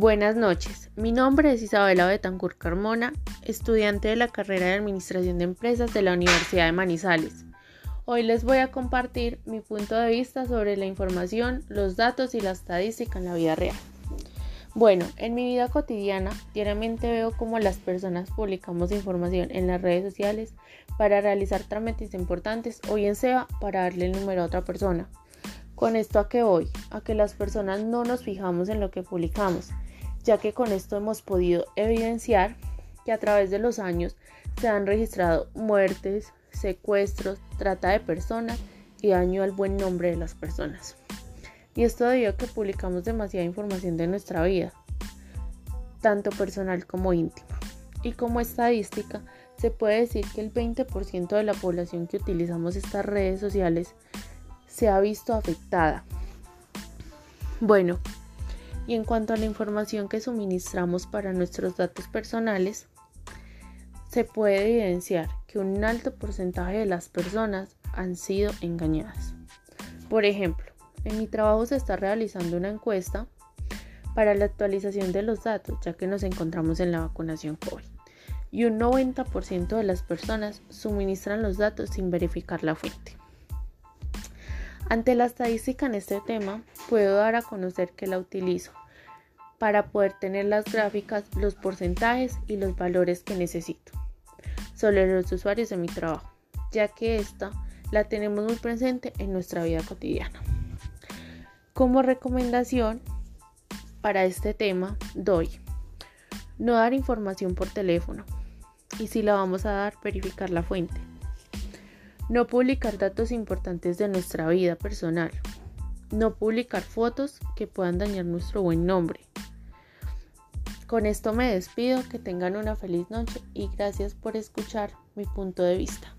Buenas noches, mi nombre es Isabela Betancourt Carmona, estudiante de la carrera de Administración de Empresas de la Universidad de Manizales. Hoy les voy a compartir mi punto de vista sobre la información, los datos y la estadística en la vida real. Bueno, en mi vida cotidiana, diariamente veo cómo las personas publicamos información en las redes sociales para realizar trámites importantes o bien sea para darle el número a otra persona. ¿Con esto a qué voy? A que las personas no nos fijamos en lo que publicamos, ya que con esto hemos podido evidenciar que a través de los años se han registrado muertes, secuestros, trata de personas y daño al buen nombre de las personas. Y esto debido a que publicamos demasiada información de nuestra vida, tanto personal como íntima. Y como estadística, se puede decir que el 20% de la población que utilizamos estas redes sociales se ha visto afectada. Bueno, y en cuanto a la información que suministramos para nuestros datos personales, se puede evidenciar que un alto porcentaje de las personas han sido engañadas. Por ejemplo, en mi trabajo se está realizando una encuesta para la actualización de los datos, ya que nos encontramos en la vacunación COVID. Y un 90% de las personas suministran los datos sin verificar la fuente. Ante la estadística en este tema, puedo dar a conocer que la utilizo para poder tener las gráficas, los porcentajes y los valores que necesito sobre los usuarios de mi trabajo, ya que esta la tenemos muy presente en nuestra vida cotidiana. Como recomendación para este tema doy no dar información por teléfono y si la vamos a dar verificar la fuente no publicar datos importantes de nuestra vida personal. No publicar fotos que puedan dañar nuestro buen nombre. Con esto me despido, que tengan una feliz noche y gracias por escuchar mi punto de vista.